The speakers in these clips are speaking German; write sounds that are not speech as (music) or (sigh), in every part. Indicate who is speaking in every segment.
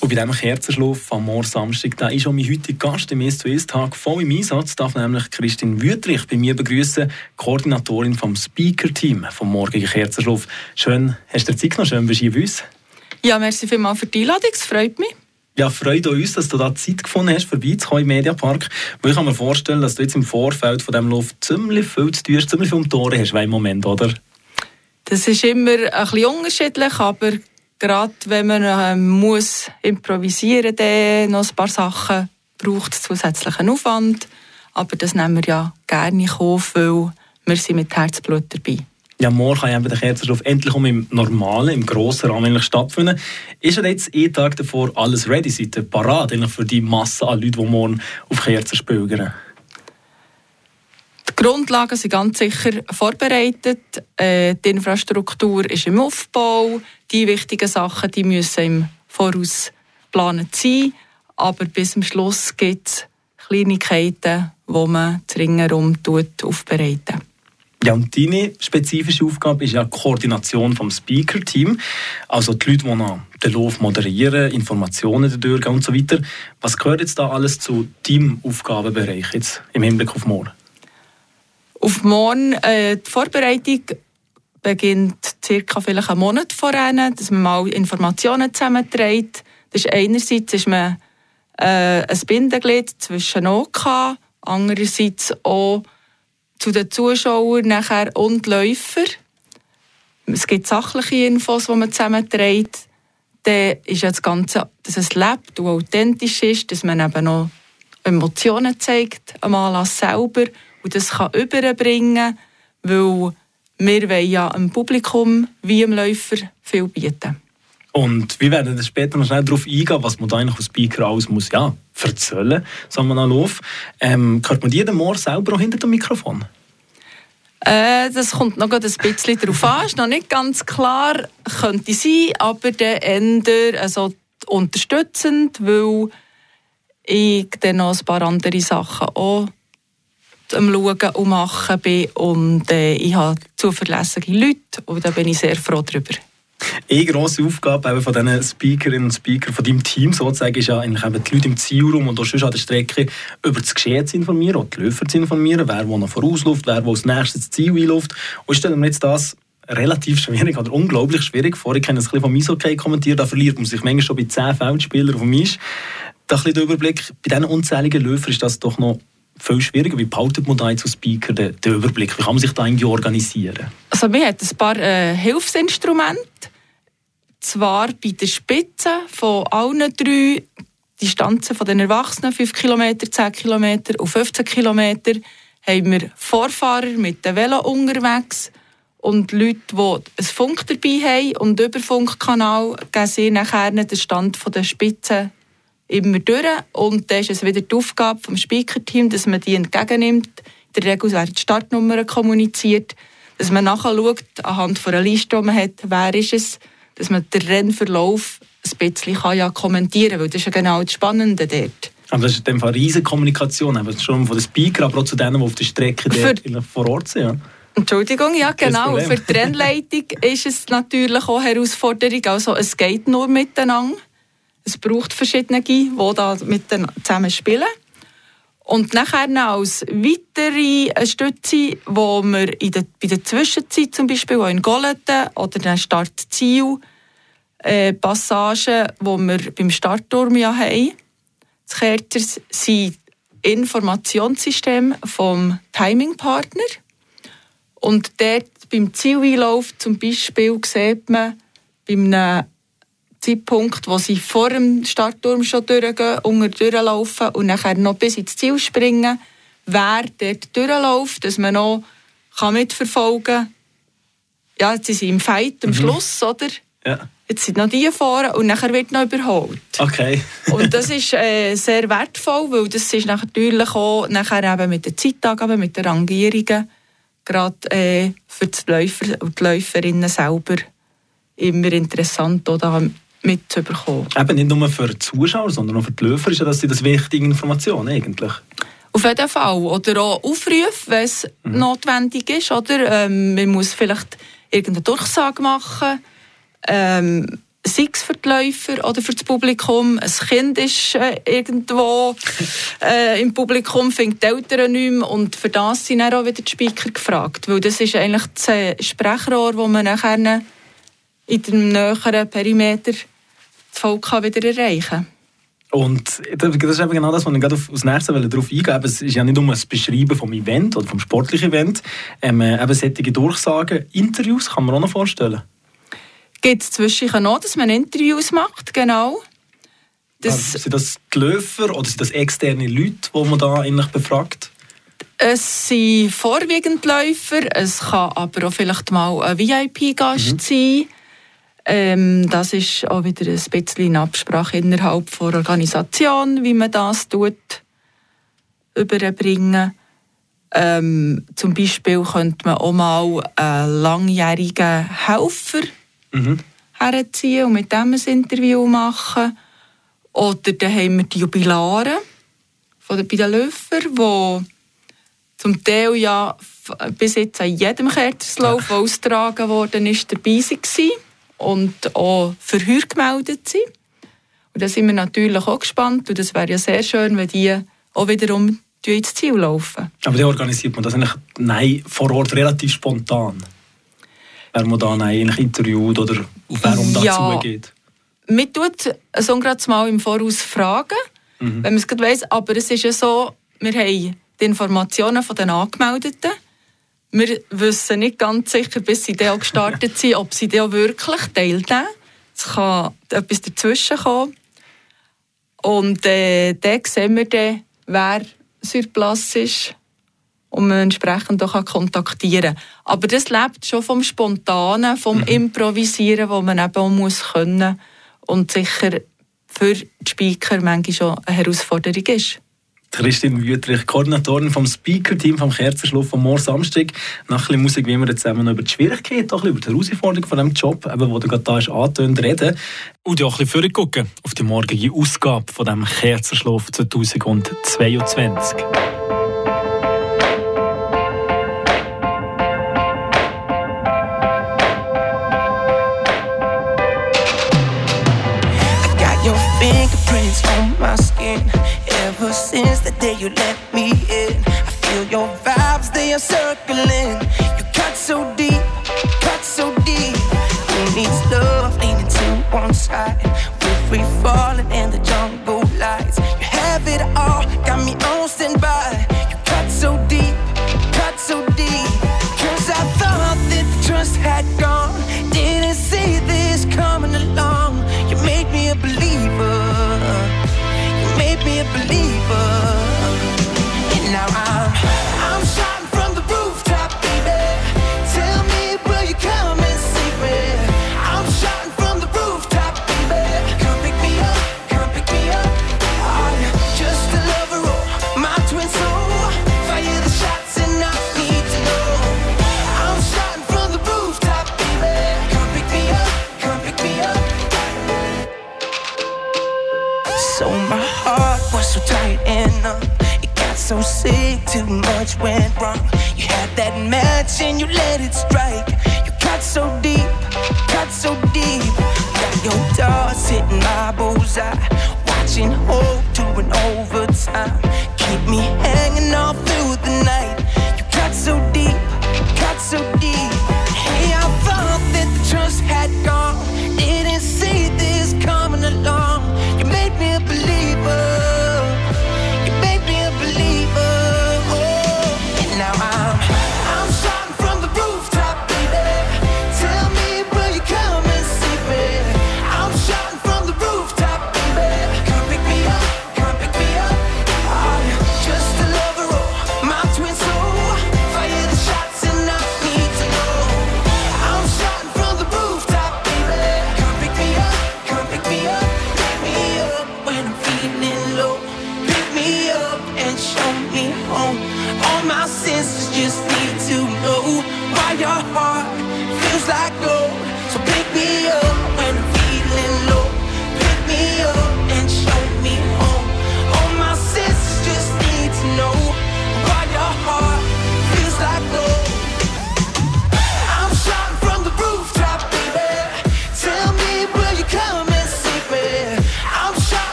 Speaker 1: Und bei diesem Kerzenschlaf am Morgen Samstag, da ist auch mein heutiger Gast im «1 zu 1 Tag» voll im Einsatz, darf nämlich Christine Wüttrich bei mir begrüßen, Koordinatorin vom Speaker-Team vom morgigen Kerzenschlaf. Schön, hast du dir Zeit genommen? Schön, bist du hier bei uns.
Speaker 2: Ja, merci vielmals für die Einladung, es freut mich.
Speaker 1: Ja, freut uns, dass du da Zeit gefunden hast, vorbeizukommen im Mediapark. Weil ich kann mir vorstellen, dass du jetzt im Vorfeld von diesem Lauf ziemlich viel zu tun hast, ziemlich viele Tore hast im Moment, oder?
Speaker 2: Das ist immer ein bisschen unterschiedlich, aber gerade wenn man äh, muss improvisieren muss, noch ein paar Sachen, braucht es zusätzlichen Aufwand. Aber das nehmen wir ja gerne in Kauf, weil wir sind mit Herzblut dabei.
Speaker 1: Ja, morgen kann der Kerzenschlaf endlich um im normalen, im grossen Rahmen stattfinden. Ist er jetzt einen Tag davor alles ready? Seid ihr parat für die Masse an Leuten, die morgen auf Kerzen spülen?
Speaker 2: Die Grundlagen sind ganz sicher vorbereitet. Äh, die Infrastruktur ist im Aufbau. Die wichtigen Sachen die müssen im Voraus geplant sein. Aber bis zum Schluss gibt es Kleinigkeiten, die man dringend aufbereiten
Speaker 1: ja, und deine spezifische Aufgabe ist ja die Koordination vom Speaker-Team. Also die Leute, die den Lauf moderieren, Informationen dadurch und so weiter. Was gehört jetzt da alles zu deinem Aufgabenbereich jetzt im Hinblick auf morgen?
Speaker 2: Auf morgen, äh, die Vorbereitung beginnt circa vielleicht einen Monat voran, dass man mal Informationen zusammenträgt. Das ist einerseits ist man äh, ein Bindeglied zwischen OK, andererseits auch zu den Zuschauern nachher und Läufer. Es gibt sachliche Infos, die man zusammenträgt. Dann ist ja das Ganze, dass es lebt und authentisch ist, dass man eben noch Emotionen zeigt am Anlass selber und das kann überbringen, weil wir wollen ja dem Publikum wie dem Läufer viel bieten.
Speaker 1: Und wir werden später noch schnell darauf eingehen, was man da eigentlich als Speaker alles muss, ja, erzählen muss, am Lauf. Ähm, hört man jeden Morgen selber auch hinter dem Mikrofon?
Speaker 2: Äh, das kommt noch ein bisschen darauf an, ist noch nicht ganz klar, könnte sein, aber der Ender also unterstützend, weil ich dann noch ein paar andere Sachen auch am Schauen und Machen bin und äh, ich habe zuverlässige Leute und da bin ich sehr froh darüber.
Speaker 1: Eine grosse Aufgabe von diesen Speakerinnen und Speakern, von deinem Team sozusagen, ist ja eigentlich eben die Leute im Zielraum und auch schon an der Strecke über das Geschehen zu informieren, auch die Läufer zu informieren, wer wo noch vorausläuft, wer wo als nächstes Ziel einläuft. Und ich stelle mir jetzt das relativ schwierig oder unglaublich schwierig vor. Ich habe es ein bisschen vom Eishockey kommentiert, da verliert man sich manchmal schon bei 10 Feldspielern auf dem Eis. Da ein bisschen der Überblick, bei diesen unzähligen Läufern ist das doch noch viel schwieriger. Wie behaltet man da jetzt als Speaker den, den, Überblick? Wie kann man sich da eigentlich organisieren?
Speaker 2: Also wir haben ein paar äh, Hilfsinstrumente. Zwar bei der Spitze von allen drei Distanzen von den Erwachsenen, 5 km, 10 km und 15 km, haben wir Vorfahrer mit dem Velo unterwegs und Leute, die ein Funk dabei haben und über Funkkanal geben sie nachher den Stand der Spitze immer durch. Und dann ist es wieder die Aufgabe des Speaker-Teams, dass man die entgegennimmt. In der Regel werden die Startnummern kommuniziert, dass man nachher schaut, anhand von einer Liste, die man hat, wer ist es, dass man den Rennverlauf ein bisschen kann ja kommentieren kann, weil das ist ja genau das Spannende dort.
Speaker 1: Aber das ist in dem Fall riesige Kommunikation, aber schon von den Speaker, aber auch zu denen, die auf der Strecke Für, vor Ort sind. Ja.
Speaker 2: Entschuldigung, ja genau. Für die Rennleitung (laughs) ist es natürlich auch eine Herausforderung. Also es geht nur miteinander. Es braucht verschiedene, die da miteinander zusammen spielen. Und nachher als weitere Stütze, wo wir in der, bei der Zwischenzeit zum Beispiel auch in Goleten oder der Startziel äh, die wir beim Startturm ja haben, das Kerzers, sind Informationssystem vom Timingpartner. Und dort beim Zieleinlauf zum Beispiel sieht man bei einem Zeitpunkt, wo sie vor dem Startturm schon durchgehen, unter durchlaufen und nachher noch bis ins Ziel springen, wer dort durchläuft, dass man noch kann mitverfolgen kann. Ja, jetzt sind sie im Fight am mhm. Schluss, oder?
Speaker 1: Ja.
Speaker 2: Jetzt sind noch die vorne und nachher wird noch überholt.
Speaker 1: Okay. (laughs)
Speaker 2: und das ist äh, sehr wertvoll, weil das ist natürlich auch nachher eben mit den Zeitangaben, mit den Rangierungen, gerade äh, für die Läufer und die Läuferinnen selber immer interessant, oder mitzubekommen.
Speaker 1: Eben nicht nur für die Zuschauer, sondern auch für die Läufer ist das das wichtige Information eigentlich.
Speaker 2: Auf jeden Fall. Oder auch Aufrufe, wenn es mhm. notwendig ist. Oder? Ähm, man muss vielleicht irgendeine Durchsage machen. Ähm, sei es für die Läufer oder für das Publikum. Ein Kind ist äh, irgendwo (laughs) äh, im Publikum, findet die Eltern nicht mehr. Und für das sind dann auch wieder die Speaker gefragt. Weil das ist eigentlich das äh, Sprachrohr, das man nachher in dem näheren Perimeter das Volk wieder erreichen kann.
Speaker 3: Und das ist eben genau das, was ich gerade auf, aufs Nächste darauf eingehen Es ist ja nicht nur das Beschreiben vom Event oder vom sportlichen Event, ähm, eben solche Durchsagen, Interviews kann man auch noch vorstellen
Speaker 2: gibt es zwischen noch, dass man Interviews macht, genau.
Speaker 3: Das, sind das die Läufer oder sind das externe Leute, die man da eigentlich befragt?
Speaker 2: Es sind vorwiegend Läufer, es kann aber auch vielleicht mal ein VIP-Gast mhm. sein. Ähm, das ist auch wieder ein bisschen eine Absprache innerhalb der Organisation, wie man das tut, überbringen. Ähm, zum Beispiel könnte man auch mal einen langjährigen Helfer mhm. herziehen und mit dem ein Interview machen. Oder dann haben wir die Jubilare von der, bei den Läufern, die zum Teil ja bis jetzt an jedem Kerzenslauf, der austragen worden ist, dabei waren und auch für Heuer gemeldet sind. Und da sind wir natürlich auch gespannt und es wäre ja sehr schön, wenn die auch wiederum ins Ziel laufen.
Speaker 3: Aber wie organisiert man das eigentlich nein, vor Ort relativ spontan? wer man dann eigentlich interviewt oder auf wer um ja, zugeht?
Speaker 2: Man tut so gerade mal im Voraus fragen, mhm. wenn man es weiss. Aber es ist ja so, wir haben die Informationen von den Angemeldeten. Wir wissen nicht ganz sicher, bis sie dann gestartet sind, ob sie dann wirklich teilnehmen. Es kann etwas dazwischen kommen. Und äh, dann sehen wir dann, wer sur ist und man entsprechend auch kontaktieren kann. Aber das lebt schon vom Spontanen, vom mhm. Improvisieren, wo man eben auch muss können und sicher für die Speaker manchmal schon eine Herausforderung ist.
Speaker 3: Christine Wüterich, Koordinatorin vom Speaker-Team vom Kerzenschluss vom Moor Samstag. Nach ein Musik, wie wir jetzt zusammen über die Schwierigkeiten, auch über die Herausforderung von diesem Job, eben, wo du gerade da ist, angetönt, reden. Und auch ein bisschen gucken auf die morgige Ausgabe von diesem Kerzenschluss 2022. Since the day you let me in. I feel your vibes, they are circling. You cut so deep, cut so deep. Who needs love leaning to one side? We're free falling in the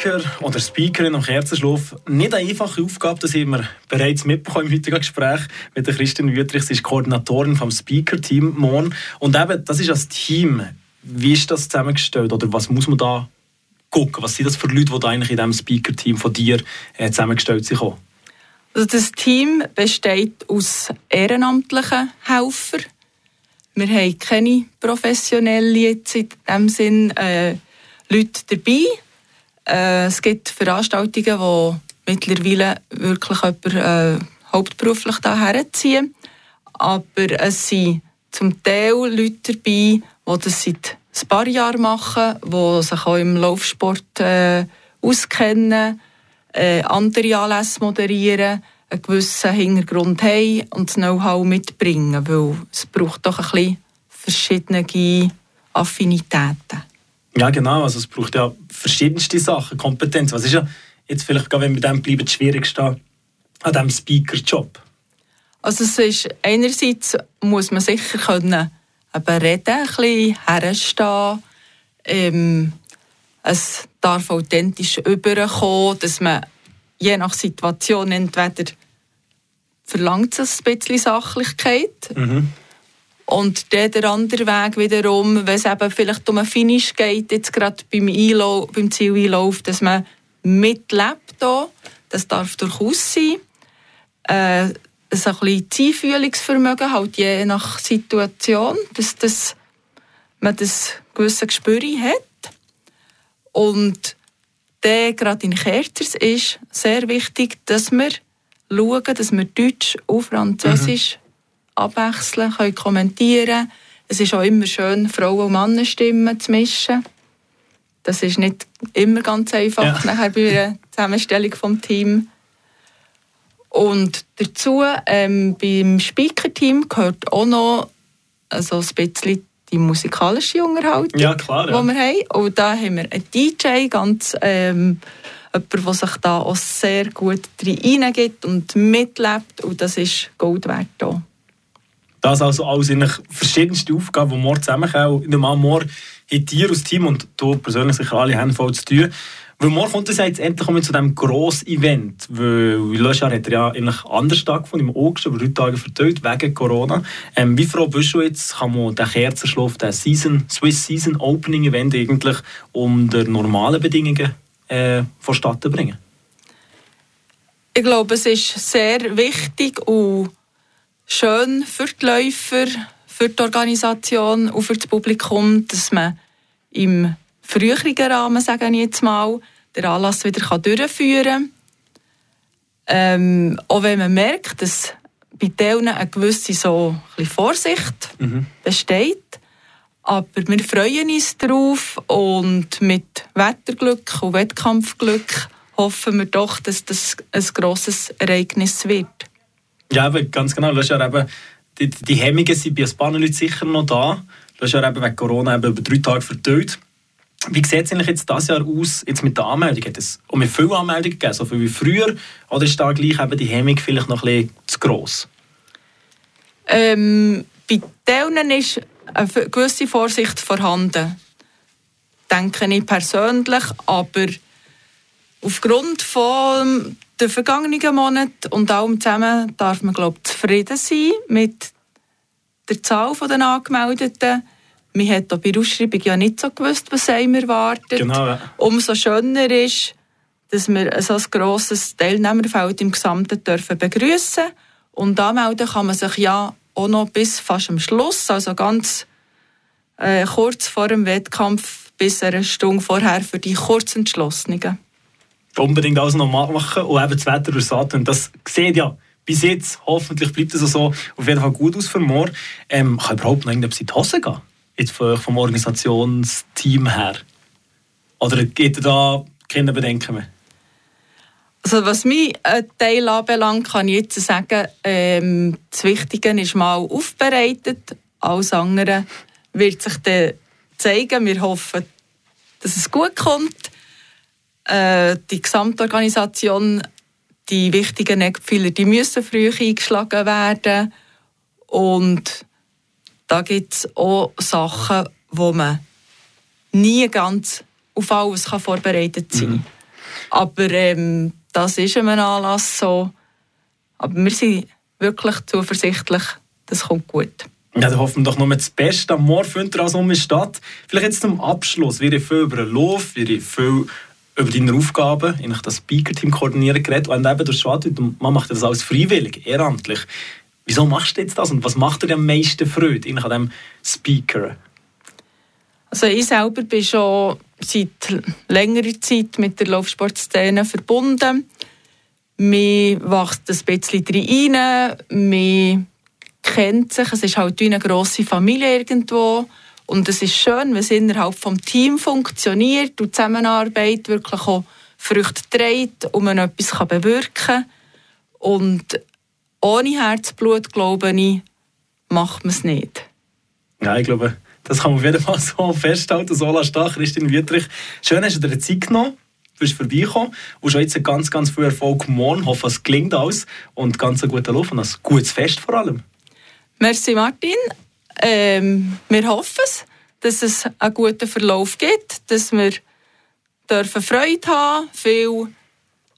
Speaker 1: Speaker oder Speakerin am Kerzenschlaf nicht eine einfache Aufgabe, das haben wir bereits mitbekommen im heutigen Gespräch mit der Christine Wüttrich. Sie ist Koordinatorin vom Speaker-Team Mon. Und eben, das ist das Team. Wie ist das zusammengestellt oder was muss man da gucken? Was sind das für Leute, die eigentlich in diesem Speaker-Team von dir äh, zusammengestellt sind?
Speaker 2: Also das Team besteht aus ehrenamtlichen Helfern. Wir haben keine professionellen jetzt in diesem Sinn äh, Leute dabei. Äh, es gibt Veranstaltungen, wo mittlerweile wirklich jemand äh, hauptberuflich daher ziehen. Aber es sind zum Teil Leute dabei, die das seit ein paar Jahren machen, die sich auch im Laufsport äh, auskennen, äh, andere Anlässe moderieren, einen gewissen Hintergrund haben und das Know-how mitbringen, weil es braucht doch ein bisschen verschiedene Affinitäten.
Speaker 1: Ja, genau. Also es braucht ja verschiedenste Sachen, Kompetenz. Was ist ja jetzt vielleicht, wenn wir dem bleiben, das Schwierigste an diesem Speaker-Job?
Speaker 2: Also es ist, einerseits muss man sicher können eben reden, ein bisschen herstehen. Ähm, es darf authentisch überkommen, dass man je nach Situation entweder verlangt es ein bisschen Sachlichkeit mhm. Und dann der andere Weg wiederum, wenn es eben vielleicht um einen Finish geht, jetzt gerade beim, beim Zieleinlauf, dass man mitlebt hier. Das darf durchaus sein. Äh, ein bisschen Zielfühlungsvermögen, halt je nach Situation, dass, dass man das gewisse Gespür hat. Und der gerade in Kerzers ist sehr wichtig, dass wir schauen, dass wir Deutsch und Französisch mhm abwechseln, können kommentieren. Es ist auch immer schön, Frauen- und Mannenstimmen zu mischen. Das ist nicht immer ganz einfach ja. nachher bei der Zusammenstellung des Teams. Und dazu, ähm, beim Speaker-Team gehört auch noch also ein bisschen die musikalische Unterhaltung,
Speaker 1: ja, klar,
Speaker 2: ja. die wir haben. Und da haben wir einen DJ, ganz, ähm, jemand, der sich da auch sehr gut reingeht und mitlebt. Und das ist Gold wert hier.
Speaker 1: Das also alles in verschiedenste Aufgaben, die morgen zusammenkommen. Nicht mal morgen hat dir als Team und du persönlich sicher alle Hände voll zu tun. Weil morgen kommt es jetzt endlich zu diesem grossen Event. Weil letztes Jahr hat er ja eigentlich anders stattgefunden, im August, aber drei Tage verteilt, wegen Corona. Ähm, wie froh bist du jetzt, kann man den Kerzenschlaf, den Season, Swiss Season Opening Event eigentlich unter normalen Bedingungen äh, vonstatten bringen?
Speaker 2: Ich glaube, es ist sehr wichtig und schön für die Läufer, für die Organisation und für das Publikum, dass man im früheren Rahmen, sage ich jetzt mal, den Anlass wieder durchführen kann. Ähm, auch wenn man merkt, dass bei denen eine gewisse so ein Vorsicht mhm. besteht. Aber wir freuen uns darauf und mit Wetterglück und Wettkampfglück hoffen wir doch, dass das ein grosses Ereignis wird.
Speaker 1: Ja, ganz genau. Das ja eben, die, die Hemmungen sind bei ein paar Leuten sicher noch da. Das ja eben wegen Corona eben über drei Tage verteilt. Wie sieht es eigentlich jetzt dieses Jahr aus jetzt mit der Anmeldung? Hat es um viele Anmeldungen gegeben, so viel wie früher? Oder ist da gleich eben die Hemmung vielleicht noch ein bisschen zu gross?
Speaker 2: Ähm, bei denen ist eine gewisse Vorsicht vorhanden. Denke ich persönlich. Aber aufgrund von den vergangenen Monaten und allem zusammen darf man glaube zufrieden sein mit der Zahl der Angemeldeten. Man hat auch bei der Ausschreibung ja nicht so gewusst, was einem erwartet.
Speaker 1: Genau, ja.
Speaker 2: Umso schöner ist, dass wir so ein grosses Teilnehmerfeld im Gesamten dürfen begrüßen und anmelden kann man sich ja auch noch bis fast am Schluss, also ganz äh, kurz vor dem Wettkampf bis eine Stunde vorher für die Kurzentschlossenen
Speaker 1: unbedingt alles noch machen und eben das Wetter versagt. Und das sieht ja bis jetzt, hoffentlich bleibt es so, auf jeden Fall gut aus für morgen. Ähm, kann überhaupt noch irgendetwas in die Hose gehen? Jetzt vom Organisationsteam her? Oder geht da keine Bedenken mehr?
Speaker 2: Also was mein äh, Teil anbelangt, kann ich jetzt sagen, ähm, das Wichtige ist mal aufbereitet. Alles andere wird sich dann zeigen. Wir hoffen, dass es gut kommt. Äh, die Gesamtorganisation, die wichtigen Eckpfeiler, die müssen früh eingeschlagen werden. Und da gibt es auch Sachen, wo man nie ganz auf alles kann vorbereitet sein mhm. Aber ähm, das ist ein Anlass so. Aber wir sind wirklich zuversichtlich, das kommt gut.
Speaker 1: Ja, dann hoffen wir doch noch das Beste am Morgen findet ihr also statt. Vielleicht jetzt zum Abschluss. Wir haben viel über den Lauf, wir haben viel über deine Aufgaben, in das Speaker-Team koordinieren geredet. Und eben, du hast man macht das alles freiwillig, ehrenamtlich. Wieso machst du jetzt das und was macht dir am meisten Freude an diesem Speaker?
Speaker 2: Also ich selber bin schon seit längerer Zeit mit der Laufsportszene verbunden. Man wächst ein bisschen rein, man kennt sich, es ist halt wie eine grosse Familie irgendwo. Und es ist schön, wenn es innerhalb des Teams funktioniert und die Zusammenarbeit wirklich auch Früchte trägt und man etwas bewirken kann. Und ohne Herzblut, glaube ich, macht man es nicht.
Speaker 1: Ja, ich glaube, das kann man auf jeden Fall so festhalten. Sola Stach, Christine Wietrich. Schön, hast du dir Zeit genommen, bist vorbeigekommen und schon jetzt ganz, ganz viel Erfolg morgen. Ich hoffe, es gelingt alles und ganz einen guten Lauf und ein gutes Fest vor allem.
Speaker 2: Merci Martin. Ähm, wir hoffen es, dass es einen guten Verlauf gibt, dass wir dürfen Freude haben, viel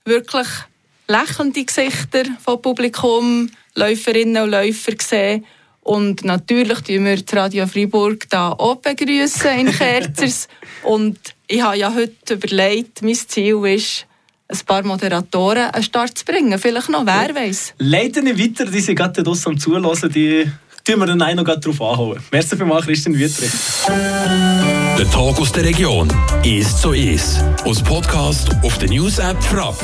Speaker 2: wirklich lächelnde Gesichter vom Publikum, Läuferinnen und Läufer sehen. Und natürlich begrüßen wir die Radio Freiburg da auch begrüßen in Kerzers. (laughs) und ich habe ja heute überlegt, mein Ziel ist, ein paar Moderatoren an den Start zu bringen. Vielleicht noch, wer weiß.
Speaker 1: Leider nicht weiter, die sind gerade draussen am Zuhören, die tun wir dann auch noch drauf anhauen. Merci vielmals, Christian Wietrich.
Speaker 4: Der Tag aus der Region ist so ist. Aus Podcast auf der News App Frapp.